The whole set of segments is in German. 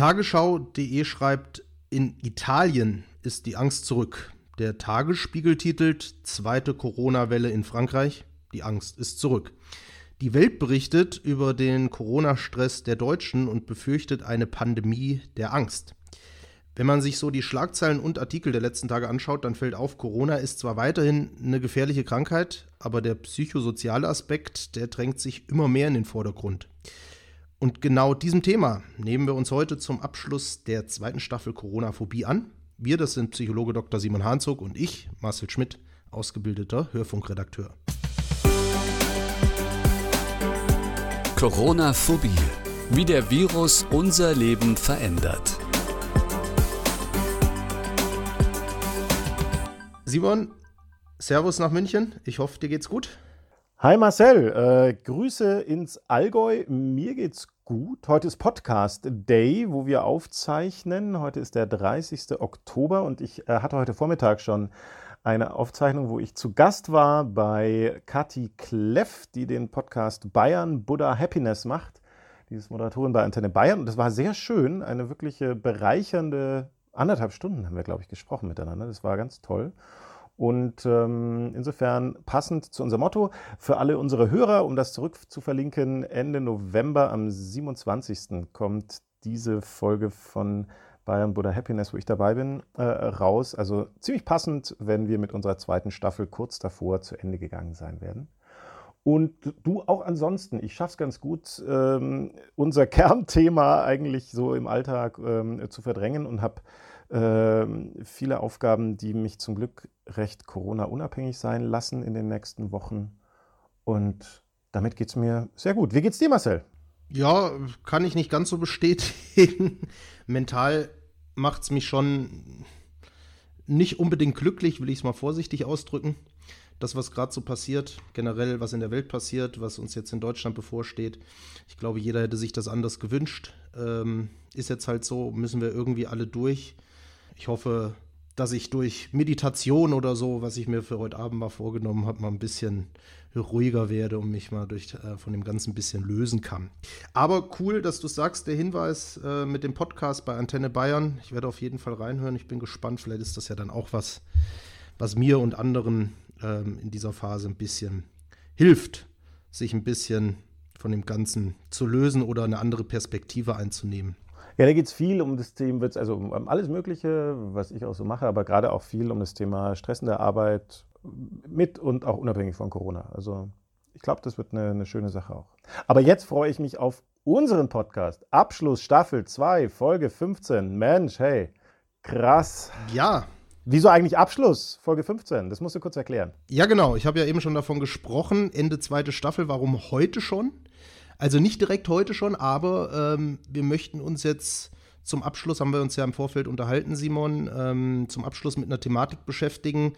Tagesschau.de schreibt, in Italien ist die Angst zurück. Der Tagesspiegel titelt Zweite Corona-Welle in Frankreich. Die Angst ist zurück. Die Welt berichtet über den Corona-Stress der Deutschen und befürchtet eine Pandemie der Angst. Wenn man sich so die Schlagzeilen und Artikel der letzten Tage anschaut, dann fällt auf, Corona ist zwar weiterhin eine gefährliche Krankheit, aber der psychosoziale Aspekt, der drängt sich immer mehr in den Vordergrund. Und genau diesem Thema nehmen wir uns heute zum Abschluss der zweiten Staffel Corona-Phobie an. Wir, das sind Psychologe Dr. Simon Hanzog und ich, Marcel Schmidt, ausgebildeter Hörfunkredakteur. Corona-Phobie. Wie der Virus unser Leben verändert. Simon, Servus nach München. Ich hoffe, dir geht's gut. Hi Marcel, äh, Grüße ins Allgäu. Mir geht's gut. Heute ist Podcast Day, wo wir aufzeichnen. Heute ist der 30. Oktober und ich äh, hatte heute Vormittag schon eine Aufzeichnung, wo ich zu Gast war bei Kati Kleff, die den Podcast Bayern Buddha Happiness macht. Die ist Moderatorin bei Antenne Bayern und das war sehr schön. Eine wirklich bereichernde anderthalb Stunden haben wir, glaube ich, gesprochen miteinander. Das war ganz toll. Und ähm, insofern passend zu unserem Motto für alle unsere Hörer, um das zurück zu verlinken, Ende November am 27. kommt diese Folge von Bayern Buddha Happiness, wo ich dabei bin, äh, raus. Also ziemlich passend, wenn wir mit unserer zweiten Staffel kurz davor zu Ende gegangen sein werden. Und du auch ansonsten, ich schaffe es ganz gut, ähm, unser Kernthema eigentlich so im Alltag ähm, zu verdrängen und habe viele Aufgaben, die mich zum Glück recht Corona-unabhängig sein lassen in den nächsten Wochen. Und damit geht es mir sehr gut. Wie geht's dir, Marcel? Ja, kann ich nicht ganz so bestätigen. Mental macht es mich schon nicht unbedingt glücklich, will ich es mal vorsichtig ausdrücken. Das, was gerade so passiert, generell, was in der Welt passiert, was uns jetzt in Deutschland bevorsteht. Ich glaube, jeder hätte sich das anders gewünscht. Ähm, ist jetzt halt so, müssen wir irgendwie alle durch. Ich hoffe, dass ich durch Meditation oder so, was ich mir für heute Abend mal vorgenommen habe, mal ein bisschen ruhiger werde und mich mal durch, äh, von dem Ganzen ein bisschen lösen kann. Aber cool, dass du sagst, der Hinweis äh, mit dem Podcast bei Antenne Bayern. Ich werde auf jeden Fall reinhören. Ich bin gespannt. Vielleicht ist das ja dann auch was, was mir und anderen ähm, in dieser Phase ein bisschen hilft, sich ein bisschen von dem Ganzen zu lösen oder eine andere Perspektive einzunehmen. Ja, da geht es viel um das Thema, also um alles Mögliche, was ich auch so mache, aber gerade auch viel um das Thema stressende Arbeit mit und auch unabhängig von Corona. Also ich glaube, das wird eine, eine schöne Sache auch. Aber jetzt freue ich mich auf unseren Podcast. Abschluss Staffel 2, Folge 15. Mensch, hey, krass. Ja. Wieso eigentlich Abschluss, Folge 15? Das musst du kurz erklären. Ja, genau. Ich habe ja eben schon davon gesprochen. Ende zweite Staffel. Warum heute schon? Also nicht direkt heute schon, aber ähm, wir möchten uns jetzt zum Abschluss, haben wir uns ja im Vorfeld unterhalten, Simon, ähm, zum Abschluss mit einer Thematik beschäftigen,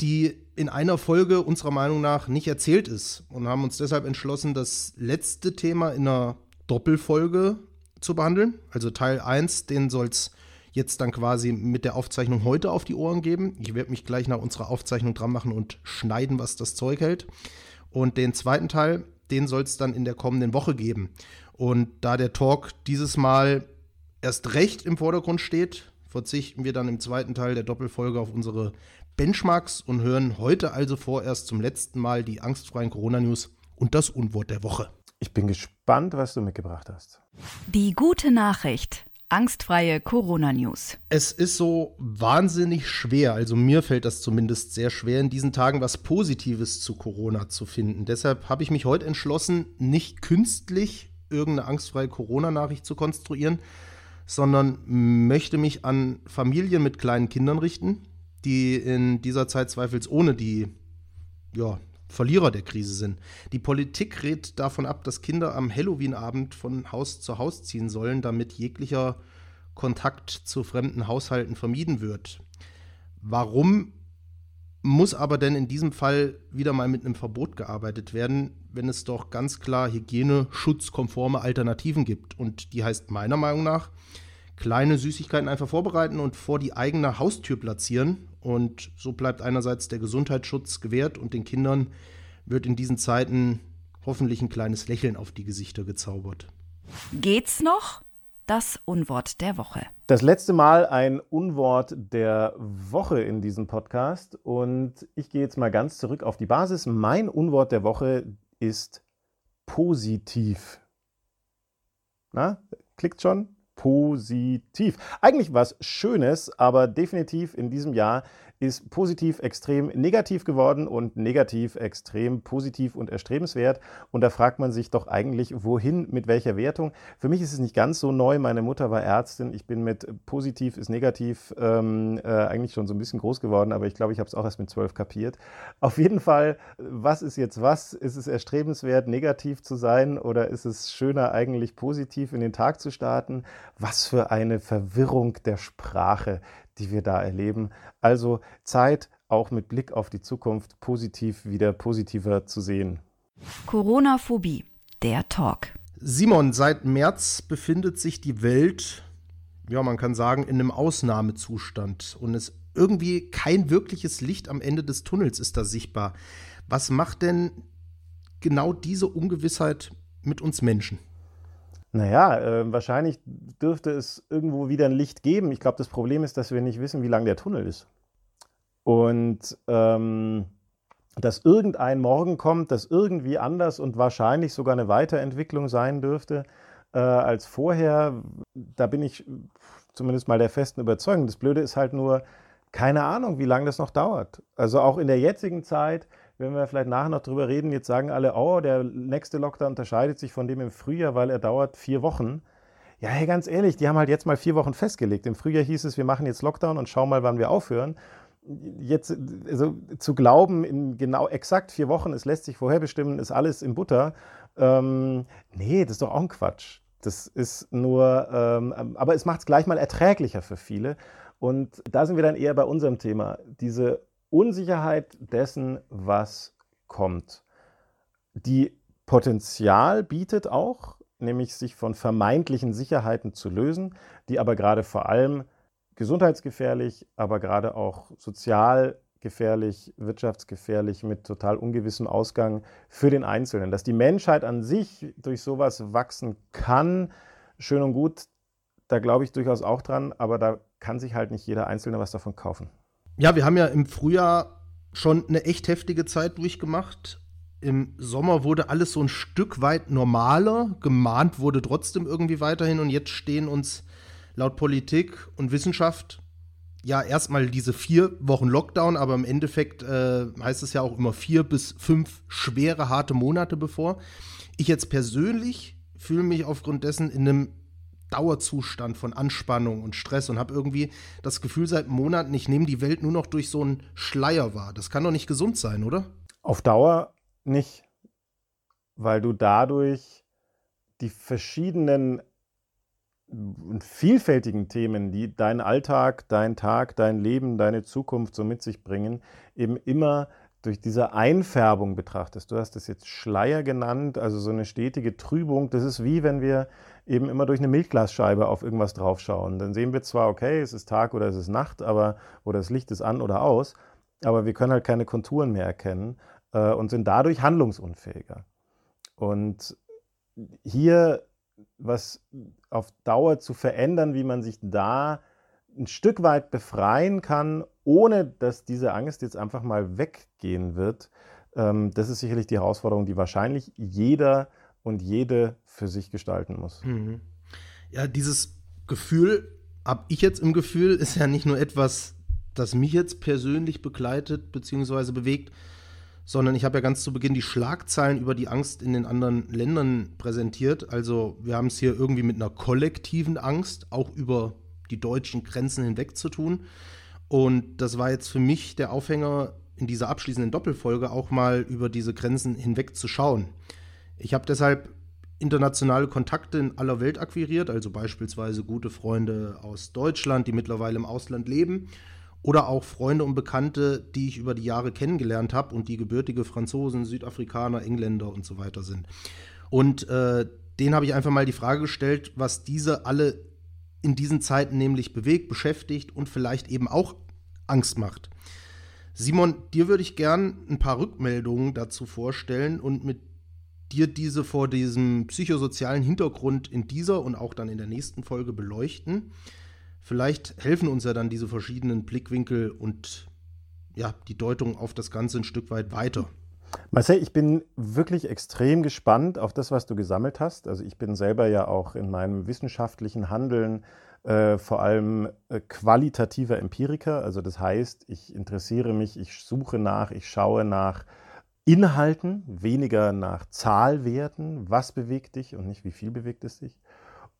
die in einer Folge unserer Meinung nach nicht erzählt ist und haben uns deshalb entschlossen, das letzte Thema in einer Doppelfolge zu behandeln. Also Teil 1, den soll es jetzt dann quasi mit der Aufzeichnung heute auf die Ohren geben. Ich werde mich gleich nach unserer Aufzeichnung dran machen und schneiden, was das Zeug hält. Und den zweiten Teil, den soll es dann in der kommenden Woche geben. Und da der Talk dieses Mal erst recht im Vordergrund steht, verzichten wir dann im zweiten Teil der Doppelfolge auf unsere Benchmarks und hören heute also vorerst zum letzten Mal die angstfreien Corona-News und das Unwort der Woche. Ich bin gespannt, was du mitgebracht hast. Die gute Nachricht. Angstfreie Corona-News. Es ist so wahnsinnig schwer, also mir fällt das zumindest sehr schwer, in diesen Tagen was Positives zu Corona zu finden. Deshalb habe ich mich heute entschlossen, nicht künstlich irgendeine angstfreie Corona-Nachricht zu konstruieren, sondern möchte mich an Familien mit kleinen Kindern richten, die in dieser Zeit zweifelsohne die ja, Verlierer der Krise sind. Die Politik rät davon ab, dass Kinder am Halloween-Abend von Haus zu Haus ziehen sollen, damit jeglicher Kontakt zu fremden Haushalten vermieden wird. Warum muss aber denn in diesem Fall wieder mal mit einem Verbot gearbeitet werden, wenn es doch ganz klar hygieneschutzkonforme Alternativen gibt? Und die heißt meiner Meinung nach, kleine Süßigkeiten einfach vorbereiten und vor die eigene Haustür platzieren. Und so bleibt einerseits der Gesundheitsschutz gewährt und den Kindern wird in diesen Zeiten hoffentlich ein kleines Lächeln auf die Gesichter gezaubert. Geht's noch? das Unwort der Woche. Das letzte Mal ein Unwort der Woche in diesem Podcast und ich gehe jetzt mal ganz zurück auf die Basis. Mein Unwort der Woche ist positiv. Na, klickt schon? Positiv. Eigentlich was Schönes, aber definitiv in diesem Jahr ist positiv extrem negativ geworden und negativ extrem positiv und erstrebenswert. Und da fragt man sich doch eigentlich, wohin, mit welcher Wertung. Für mich ist es nicht ganz so neu. Meine Mutter war Ärztin. Ich bin mit positiv ist negativ ähm, äh, eigentlich schon so ein bisschen groß geworden, aber ich glaube, ich habe es auch erst mit zwölf kapiert. Auf jeden Fall, was ist jetzt was? Ist es erstrebenswert, negativ zu sein oder ist es schöner, eigentlich positiv in den Tag zu starten? Was für eine Verwirrung der Sprache, die wir da erleben. Also Zeit, auch mit Blick auf die Zukunft, positiv wieder positiver zu sehen. Corona-Phobie, der Talk. Simon, seit März befindet sich die Welt, ja, man kann sagen, in einem Ausnahmezustand. Und es irgendwie kein wirkliches Licht am Ende des Tunnels ist da sichtbar. Was macht denn genau diese Ungewissheit mit uns Menschen? Naja, äh, wahrscheinlich dürfte es irgendwo wieder ein Licht geben. Ich glaube, das Problem ist, dass wir nicht wissen, wie lang der Tunnel ist. Und ähm, dass irgendein Morgen kommt, das irgendwie anders und wahrscheinlich sogar eine Weiterentwicklung sein dürfte äh, als vorher, da bin ich zumindest mal der festen Überzeugung. Das Blöde ist halt nur, keine Ahnung, wie lange das noch dauert. Also auch in der jetzigen Zeit wenn wir vielleicht nachher noch drüber reden, jetzt sagen alle, oh, der nächste Lockdown unterscheidet sich von dem im Frühjahr, weil er dauert vier Wochen. Ja, hey, ganz ehrlich, die haben halt jetzt mal vier Wochen festgelegt. Im Frühjahr hieß es, wir machen jetzt Lockdown und schauen mal, wann wir aufhören. Jetzt also zu glauben, in genau exakt vier Wochen, es lässt sich vorherbestimmen, ist alles in Butter. Ähm, nee, das ist doch auch ein Quatsch. Das ist nur, ähm, aber es macht es gleich mal erträglicher für viele. Und da sind wir dann eher bei unserem Thema. Diese Unsicherheit dessen, was kommt, die Potenzial bietet auch, nämlich sich von vermeintlichen Sicherheiten zu lösen, die aber gerade vor allem gesundheitsgefährlich, aber gerade auch sozial gefährlich, wirtschaftsgefährlich mit total ungewissem Ausgang für den Einzelnen. Dass die Menschheit an sich durch sowas wachsen kann, schön und gut, da glaube ich durchaus auch dran, aber da kann sich halt nicht jeder Einzelne was davon kaufen. Ja, wir haben ja im Frühjahr schon eine echt heftige Zeit durchgemacht. Im Sommer wurde alles so ein Stück weit normaler, gemahnt wurde trotzdem irgendwie weiterhin und jetzt stehen uns laut Politik und Wissenschaft ja erstmal diese vier Wochen Lockdown, aber im Endeffekt äh, heißt es ja auch immer vier bis fünf schwere, harte Monate bevor. Ich jetzt persönlich fühle mich aufgrund dessen in einem Dauerzustand von Anspannung und Stress und habe irgendwie das Gefühl seit Monaten, ich nehme die Welt nur noch durch so einen Schleier wahr. Das kann doch nicht gesund sein, oder? Auf Dauer nicht, weil du dadurch die verschiedenen und vielfältigen Themen, die deinen Alltag, dein Tag, dein Leben, deine Zukunft so mit sich bringen, eben immer durch diese Einfärbung betrachtest. Du hast es jetzt Schleier genannt, also so eine stetige Trübung. Das ist wie wenn wir eben immer durch eine Milchglasscheibe auf irgendwas draufschauen. Dann sehen wir zwar, okay, es ist Tag oder es ist Nacht, aber oder das Licht ist an oder aus, aber wir können halt keine Konturen mehr erkennen äh, und sind dadurch handlungsunfähiger. Und hier was auf Dauer zu verändern, wie man sich da ein Stück weit befreien kann, ohne dass diese Angst jetzt einfach mal weggehen wird, ähm, das ist sicherlich die Herausforderung, die wahrscheinlich jeder und jede für sich gestalten muss. Mhm. Ja, dieses Gefühl, habe ich jetzt im Gefühl, ist ja nicht nur etwas, das mich jetzt persönlich begleitet bzw. bewegt, sondern ich habe ja ganz zu Beginn die Schlagzeilen über die Angst in den anderen Ländern präsentiert. Also wir haben es hier irgendwie mit einer kollektiven Angst, auch über die deutschen Grenzen hinweg zu tun. Und das war jetzt für mich der Aufhänger in dieser abschließenden Doppelfolge auch mal über diese Grenzen hinweg zu schauen. Ich habe deshalb internationale Kontakte in aller Welt akquiriert, also beispielsweise gute Freunde aus Deutschland, die mittlerweile im Ausland leben, oder auch Freunde und Bekannte, die ich über die Jahre kennengelernt habe und die gebürtige Franzosen, Südafrikaner, Engländer und so weiter sind. Und äh, denen habe ich einfach mal die Frage gestellt, was diese alle in diesen Zeiten nämlich bewegt, beschäftigt und vielleicht eben auch Angst macht. Simon, dir würde ich gern ein paar Rückmeldungen dazu vorstellen und mit dir diese vor diesem psychosozialen Hintergrund in dieser und auch dann in der nächsten Folge beleuchten. Vielleicht helfen uns ja dann diese verschiedenen Blickwinkel und ja, die Deutung auf das Ganze ein Stück weit weiter. Marcel, ich bin wirklich extrem gespannt auf das, was du gesammelt hast. Also ich bin selber ja auch in meinem wissenschaftlichen Handeln äh, vor allem äh, qualitativer Empiriker. Also das heißt, ich interessiere mich, ich suche nach, ich schaue nach Inhalten, weniger nach Zahlwerten. Was bewegt dich und nicht wie viel bewegt es dich?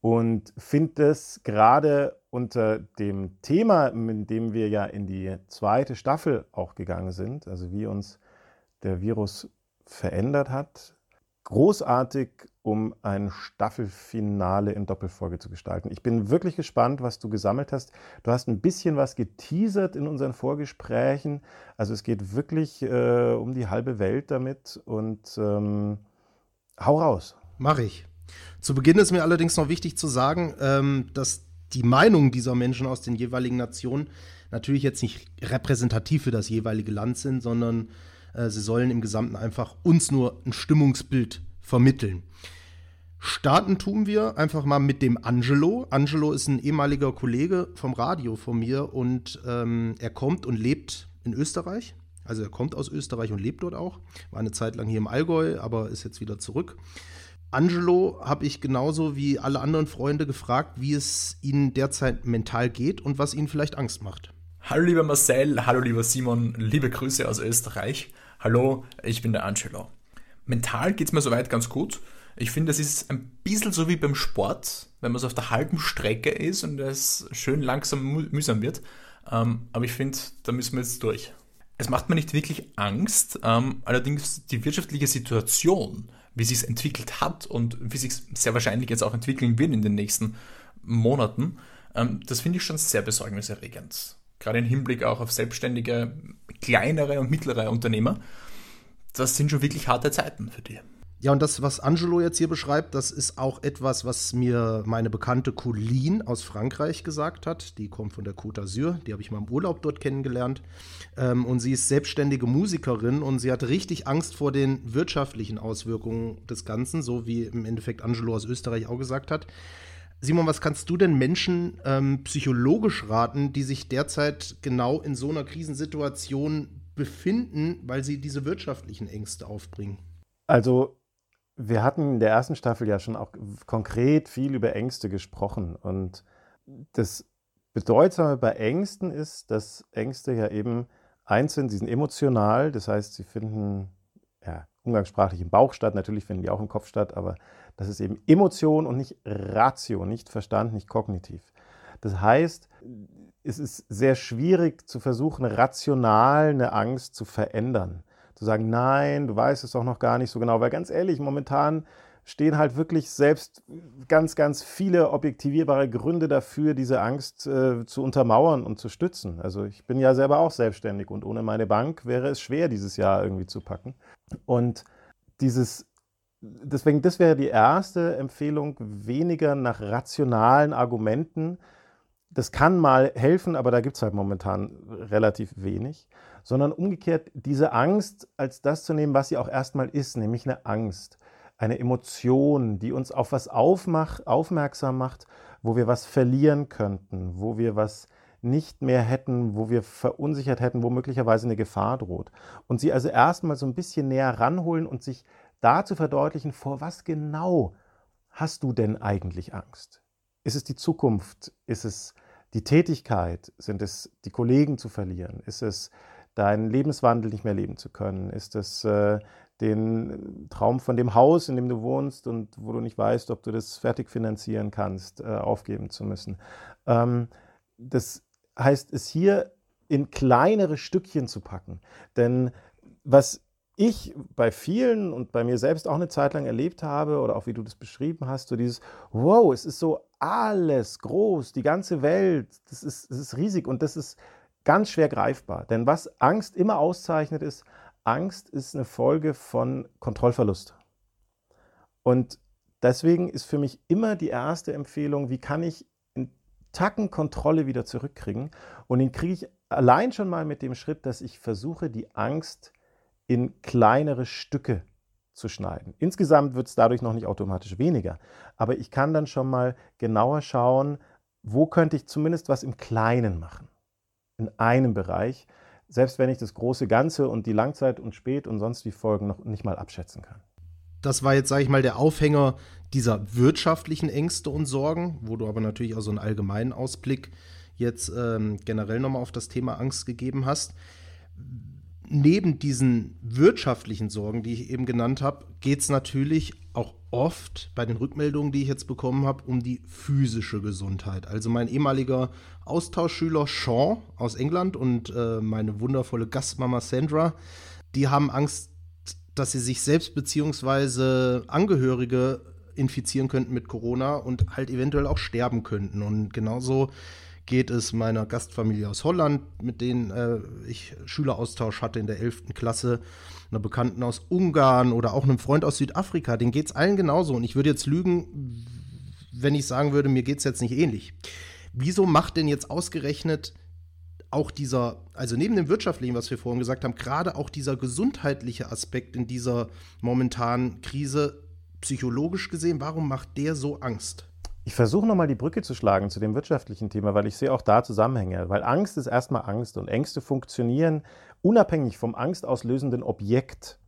Und finde es gerade unter dem Thema, mit dem wir ja in die zweite Staffel auch gegangen sind, also wie uns der Virus verändert hat, großartig, um ein Staffelfinale in Doppelfolge zu gestalten. Ich bin wirklich gespannt, was du gesammelt hast. Du hast ein bisschen was geteasert in unseren Vorgesprächen. Also es geht wirklich äh, um die halbe Welt damit und ähm, hau raus. Mach ich. Zu Beginn ist mir allerdings noch wichtig zu sagen, ähm, dass die Meinungen dieser Menschen aus den jeweiligen Nationen natürlich jetzt nicht repräsentativ für das jeweilige Land sind, sondern äh, sie sollen im Gesamten einfach uns nur ein Stimmungsbild vermitteln. Starten tun wir einfach mal mit dem Angelo. Angelo ist ein ehemaliger Kollege vom Radio von mir und ähm, er kommt und lebt in Österreich. Also er kommt aus Österreich und lebt dort auch. War eine Zeit lang hier im Allgäu, aber ist jetzt wieder zurück. Angelo habe ich genauso wie alle anderen Freunde gefragt, wie es ihnen derzeit mental geht und was ihnen vielleicht Angst macht. Hallo lieber Marcel, hallo lieber Simon, liebe Grüße aus Österreich. Hallo, ich bin der Angelo. Mental geht es mir soweit ganz gut. Ich finde, es ist ein bisschen so wie beim Sport, wenn man so auf der halben Strecke ist und es schön langsam mühsam wird. Ähm, aber ich finde, da müssen wir jetzt durch. Es macht mir nicht wirklich Angst, ähm, allerdings die wirtschaftliche Situation, wie sie es entwickelt hat und wie sich sehr wahrscheinlich jetzt auch entwickeln wird in den nächsten Monaten, ähm, das finde ich schon sehr besorgniserregend gerade im Hinblick auch auf selbstständige, kleinere und mittlere Unternehmer, das sind schon wirklich harte Zeiten für die. Ja, und das, was Angelo jetzt hier beschreibt, das ist auch etwas, was mir meine bekannte Colleen aus Frankreich gesagt hat. Die kommt von der Côte d'Azur, die habe ich mal im Urlaub dort kennengelernt. Ähm, und sie ist selbstständige Musikerin und sie hat richtig Angst vor den wirtschaftlichen Auswirkungen des Ganzen, so wie im Endeffekt Angelo aus Österreich auch gesagt hat. Simon, was kannst du denn Menschen ähm, psychologisch raten, die sich derzeit genau in so einer Krisensituation befinden, weil sie diese wirtschaftlichen Ängste aufbringen? Also, wir hatten in der ersten Staffel ja schon auch konkret viel über Ängste gesprochen. Und das Bedeutsame bei Ängsten ist, dass Ängste ja eben eins sind, sie sind emotional, das heißt, sie finden umgangssprachlich im Bauch statt, natürlich finden die auch im Kopf statt, aber das ist eben Emotion und nicht Ratio, nicht Verstand, nicht kognitiv. Das heißt, es ist sehr schwierig zu versuchen, rational eine Angst zu verändern. Zu sagen, nein, du weißt es doch noch gar nicht so genau, weil ganz ehrlich, momentan stehen halt wirklich selbst ganz, ganz viele objektivierbare Gründe dafür, diese Angst äh, zu untermauern und zu stützen. Also ich bin ja selber auch selbstständig und ohne meine Bank wäre es schwer, dieses Jahr irgendwie zu packen. Und dieses deswegen, das wäre die erste Empfehlung, weniger nach rationalen Argumenten. Das kann mal helfen, aber da gibt es halt momentan relativ wenig, sondern umgekehrt diese Angst als das zu nehmen, was sie auch erstmal ist, nämlich eine Angst, eine Emotion, die uns auf was aufmacht, aufmerksam macht, wo wir was verlieren könnten, wo wir was nicht mehr hätten, wo wir verunsichert hätten, wo möglicherweise eine Gefahr droht. Und sie also erstmal so ein bisschen näher ranholen und sich da zu verdeutlichen, vor was genau hast du denn eigentlich Angst? Ist es die Zukunft? Ist es die Tätigkeit? Sind es die Kollegen zu verlieren? Ist es deinen Lebenswandel nicht mehr leben zu können? Ist es äh, den Traum von dem Haus, in dem du wohnst und wo du nicht weißt, ob du das fertig finanzieren kannst, äh, aufgeben zu müssen? Ähm, das heißt, es hier in kleinere Stückchen zu packen. Denn was ich bei vielen und bei mir selbst auch eine Zeit lang erlebt habe, oder auch wie du das beschrieben hast, so dieses, wow, es ist so alles groß, die ganze Welt, das ist, das ist riesig und das ist ganz schwer greifbar. Denn was Angst immer auszeichnet, ist, Angst ist eine Folge von Kontrollverlust. Und deswegen ist für mich immer die erste Empfehlung, wie kann ich in Tacken Kontrolle wieder zurückkriegen? Und den kriege ich allein schon mal mit dem Schritt, dass ich versuche, die Angst in kleinere Stücke zu schneiden. Insgesamt wird es dadurch noch nicht automatisch weniger, aber ich kann dann schon mal genauer schauen, wo könnte ich zumindest was im Kleinen machen. In einem Bereich, selbst wenn ich das große Ganze und die Langzeit und Spät und sonst die Folgen noch nicht mal abschätzen kann. Das war jetzt, sage ich mal, der Aufhänger dieser wirtschaftlichen Ängste und Sorgen, wo du aber natürlich auch so einen allgemeinen Ausblick jetzt ähm, generell nochmal auf das Thema Angst gegeben hast. Neben diesen wirtschaftlichen Sorgen, die ich eben genannt habe, geht es natürlich auch oft bei den Rückmeldungen, die ich jetzt bekommen habe, um die physische Gesundheit. Also mein ehemaliger Austauschschüler Sean aus England und äh, meine wundervolle Gastmama Sandra, die haben Angst, dass sie sich selbst bzw. Angehörige infizieren könnten mit Corona und halt eventuell auch sterben könnten. Und genauso geht es meiner Gastfamilie aus Holland, mit denen äh, ich Schüleraustausch hatte in der 11. Klasse, einer Bekannten aus Ungarn oder auch einem Freund aus Südafrika. Denen geht es allen genauso. Und ich würde jetzt lügen, wenn ich sagen würde, mir geht es jetzt nicht ähnlich. Wieso macht denn jetzt ausgerechnet auch dieser, also neben dem wirtschaftlichen, was wir vorhin gesagt haben, gerade auch dieser gesundheitliche Aspekt in dieser momentanen Krise psychologisch gesehen, warum macht der so Angst? Ich versuche nochmal die Brücke zu schlagen zu dem wirtschaftlichen Thema, weil ich sehe auch da Zusammenhänge. Weil Angst ist erstmal Angst und Ängste funktionieren unabhängig vom angstauslösenden Objekt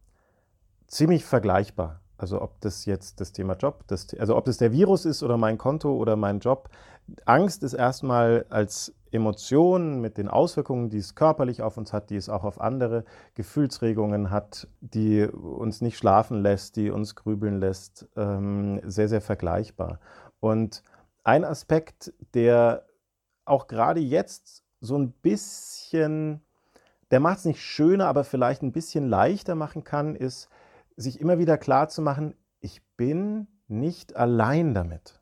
ziemlich vergleichbar. Also ob das jetzt das Thema Job, das, also ob das der Virus ist oder mein Konto oder mein Job. Angst ist erstmal als Emotion mit den Auswirkungen, die es körperlich auf uns hat, die es auch auf andere Gefühlsregungen hat, die uns nicht schlafen lässt, die uns grübeln lässt, ähm, sehr, sehr vergleichbar. Und ein Aspekt, der auch gerade jetzt so ein bisschen, der macht es nicht schöner, aber vielleicht ein bisschen leichter machen kann, ist, sich immer wieder klar zu machen, ich bin nicht allein damit,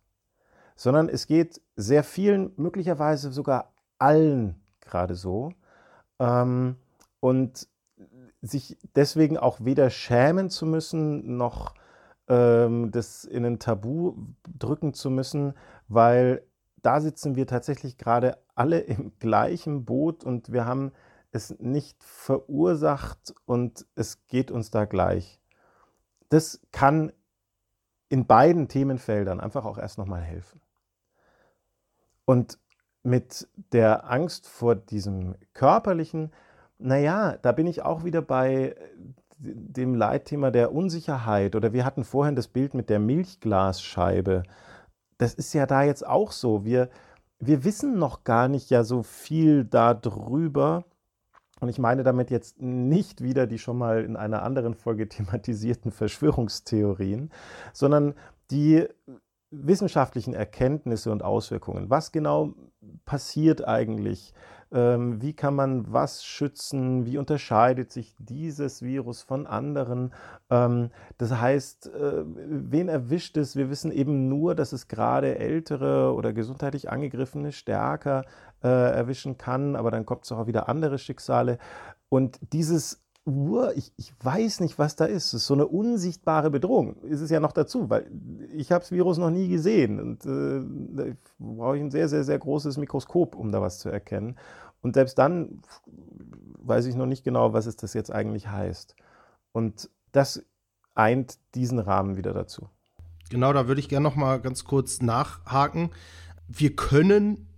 sondern es geht sehr vielen, möglicherweise sogar allen gerade so. Ähm, und sich deswegen auch weder schämen zu müssen, noch ähm, das in ein Tabu drücken zu müssen, weil da sitzen wir tatsächlich gerade alle im gleichen Boot und wir haben es nicht verursacht und es geht uns da gleich. Das kann in beiden Themenfeldern einfach auch erst nochmal helfen. Und mit der Angst vor diesem körperlichen, naja, da bin ich auch wieder bei dem Leitthema der Unsicherheit oder wir hatten vorhin das Bild mit der Milchglasscheibe. Das ist ja da jetzt auch so. Wir, wir wissen noch gar nicht ja so viel darüber. Und ich meine damit jetzt nicht wieder die schon mal in einer anderen Folge thematisierten Verschwörungstheorien, sondern die wissenschaftlichen Erkenntnisse und Auswirkungen. Was genau passiert eigentlich? Ähm, wie kann man was schützen? Wie unterscheidet sich dieses Virus von anderen? Ähm, das heißt, äh, wen erwischt es? Wir wissen eben nur, dass es gerade ältere oder gesundheitlich angegriffene stärker äh, erwischen kann, aber dann kommt es auch wieder andere Schicksale. Und dieses Uhr, ich, ich weiß nicht, was da ist. Es ist so eine unsichtbare Bedrohung. Ist es ja noch dazu, weil ich habe das Virus noch nie gesehen. Und äh, da brauche ich ein sehr, sehr, sehr großes Mikroskop, um da was zu erkennen. Und selbst dann weiß ich noch nicht genau, was es das jetzt eigentlich heißt. Und das eint diesen Rahmen wieder dazu. Genau, da würde ich gerne noch mal ganz kurz nachhaken. Wir können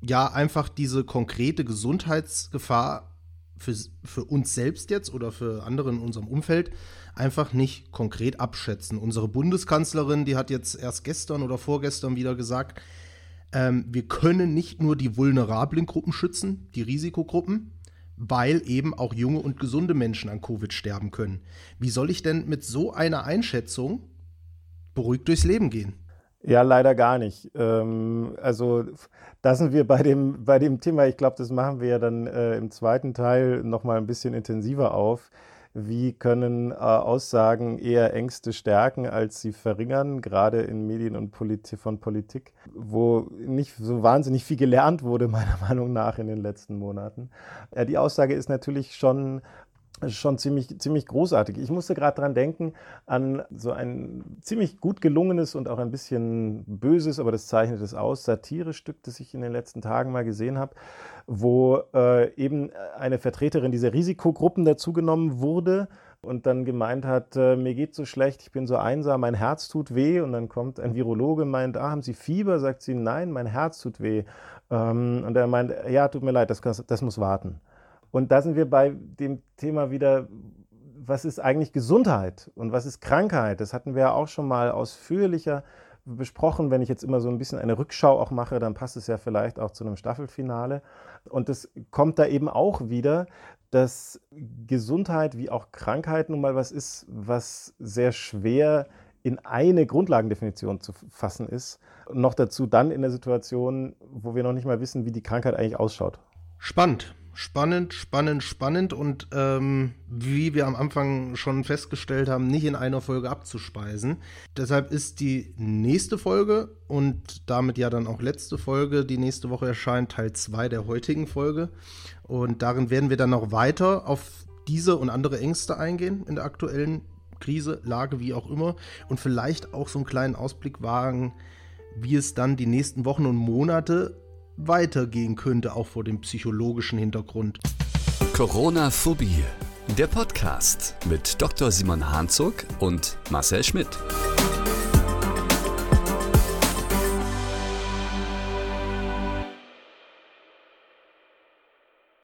ja einfach diese konkrete Gesundheitsgefahr für, für uns selbst jetzt oder für andere in unserem Umfeld einfach nicht konkret abschätzen. Unsere Bundeskanzlerin, die hat jetzt erst gestern oder vorgestern wieder gesagt, ähm, wir können nicht nur die vulnerablen Gruppen schützen, die Risikogruppen, weil eben auch junge und gesunde Menschen an Covid sterben können. Wie soll ich denn mit so einer Einschätzung beruhigt durchs Leben gehen? Ja, leider gar nicht. Ähm, also da sind wir bei dem, bei dem Thema, ich glaube, das machen wir ja dann äh, im zweiten Teil nochmal ein bisschen intensiver auf. Wie können äh, Aussagen eher Ängste stärken, als sie verringern, gerade in Medien und Polit von Politik, wo nicht so wahnsinnig viel gelernt wurde, meiner Meinung nach, in den letzten Monaten. Ja, die Aussage ist natürlich schon schon ziemlich, ziemlich großartig. Ich musste gerade dran denken an so ein ziemlich gut gelungenes und auch ein bisschen böses, aber das zeichnet es aus, Satirestück, das ich in den letzten Tagen mal gesehen habe, wo äh, eben eine Vertreterin dieser Risikogruppen dazugenommen wurde und dann gemeint hat, äh, mir geht so schlecht, ich bin so einsam, mein Herz tut weh. Und dann kommt ein Virologe und meint, ah, haben Sie Fieber? Sagt sie, nein, mein Herz tut weh. Ähm, und er meint, ja, tut mir leid, das, das muss warten. Und da sind wir bei dem Thema wieder, was ist eigentlich Gesundheit und was ist Krankheit? Das hatten wir ja auch schon mal ausführlicher besprochen. Wenn ich jetzt immer so ein bisschen eine Rückschau auch mache, dann passt es ja vielleicht auch zu einem Staffelfinale. Und es kommt da eben auch wieder, dass Gesundheit wie auch Krankheit nun mal was ist, was sehr schwer in eine Grundlagendefinition zu fassen ist. noch dazu dann in der Situation, wo wir noch nicht mal wissen, wie die Krankheit eigentlich ausschaut. Spannend. Spannend, spannend, spannend und ähm, wie wir am Anfang schon festgestellt haben, nicht in einer Folge abzuspeisen. Deshalb ist die nächste Folge und damit ja dann auch letzte Folge, die nächste Woche erscheint, Teil 2 der heutigen Folge. Und darin werden wir dann noch weiter auf diese und andere Ängste eingehen in der aktuellen Krise, Lage, wie auch immer. Und vielleicht auch so einen kleinen Ausblick wagen, wie es dann die nächsten Wochen und Monate weitergehen könnte, auch vor dem psychologischen Hintergrund. Corona-Phobie, der Podcast mit Dr. Simon Hanzog und Marcel Schmidt.